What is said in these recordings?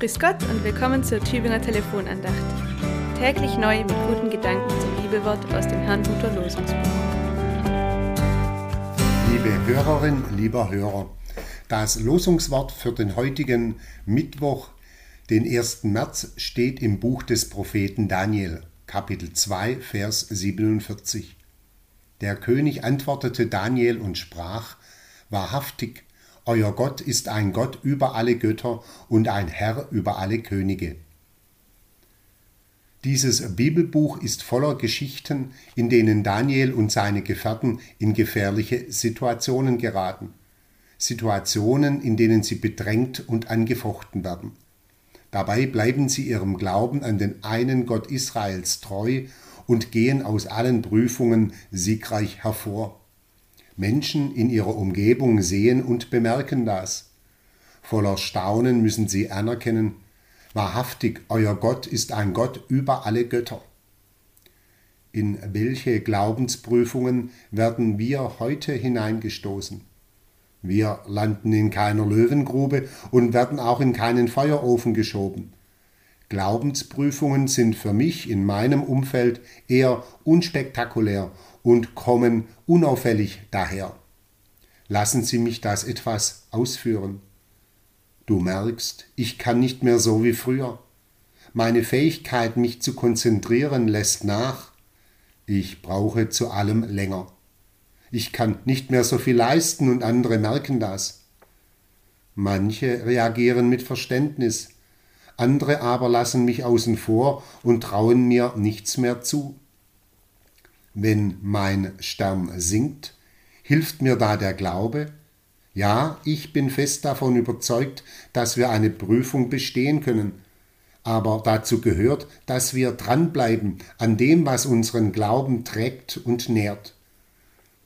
Grüß Gott und willkommen zur Tübinger Telefonandacht. Täglich neu mit guten Gedanken zum Bibelwort aus dem Herrnhuter Losungsbuch. Liebe Hörerin, lieber Hörer, das Losungswort für den heutigen Mittwoch, den 1. März, steht im Buch des Propheten Daniel, Kapitel 2, Vers 47. Der König antwortete Daniel und sprach, Wahrhaftig, euer Gott ist ein Gott über alle Götter und ein Herr über alle Könige. Dieses Bibelbuch ist voller Geschichten, in denen Daniel und seine Gefährten in gefährliche Situationen geraten. Situationen, in denen sie bedrängt und angefochten werden. Dabei bleiben sie ihrem Glauben an den einen Gott Israels treu und gehen aus allen Prüfungen siegreich hervor. Menschen in ihrer Umgebung sehen und bemerken das. Voller Staunen müssen sie anerkennen, wahrhaftig, euer Gott ist ein Gott über alle Götter. In welche Glaubensprüfungen werden wir heute hineingestoßen? Wir landen in keiner Löwengrube und werden auch in keinen Feuerofen geschoben. Glaubensprüfungen sind für mich in meinem Umfeld eher unspektakulär und kommen unauffällig daher. Lassen Sie mich das etwas ausführen. Du merkst, ich kann nicht mehr so wie früher. Meine Fähigkeit, mich zu konzentrieren, lässt nach. Ich brauche zu allem länger. Ich kann nicht mehr so viel leisten und andere merken das. Manche reagieren mit Verständnis, andere aber lassen mich außen vor und trauen mir nichts mehr zu. Wenn mein Stern sinkt, hilft mir da der Glaube? Ja, ich bin fest davon überzeugt, dass wir eine Prüfung bestehen können. Aber dazu gehört, dass wir dranbleiben an dem, was unseren Glauben trägt und nährt.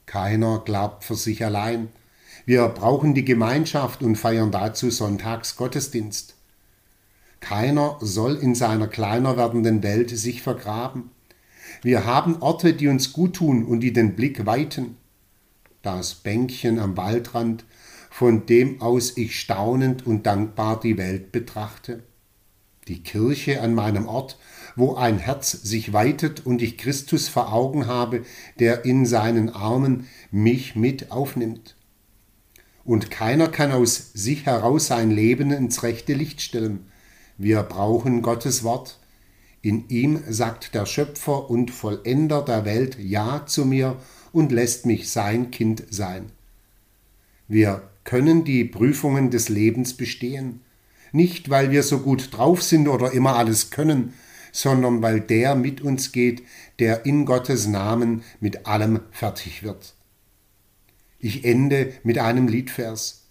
Keiner glaubt für sich allein. Wir brauchen die Gemeinschaft und feiern dazu Sonntags Gottesdienst. Keiner soll in seiner kleiner werdenden Welt sich vergraben. Wir haben Orte, die uns gut tun und die den Blick weiten. Das Bänkchen am Waldrand, von dem aus ich staunend und dankbar die Welt betrachte. Die Kirche an meinem Ort, wo ein Herz sich weitet und ich Christus vor Augen habe, der in seinen Armen mich mit aufnimmt. Und keiner kann aus sich heraus sein Leben ins rechte Licht stellen. Wir brauchen Gottes Wort, in ihm sagt der Schöpfer und Vollender der Welt Ja zu mir und lässt mich sein Kind sein. Wir können die Prüfungen des Lebens bestehen, nicht weil wir so gut drauf sind oder immer alles können, sondern weil der mit uns geht, der in Gottes Namen mit allem fertig wird. Ich ende mit einem Liedvers.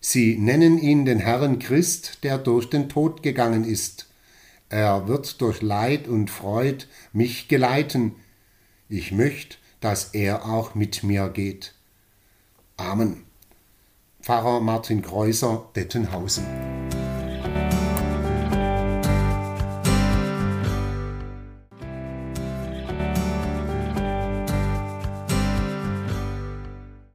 Sie nennen ihn den Herrn Christ, der durch den Tod gegangen ist. Er wird durch Leid und Freud mich geleiten. Ich möchte, dass er auch mit mir geht. Amen. Pfarrer Martin Kreuser, Dettenhausen.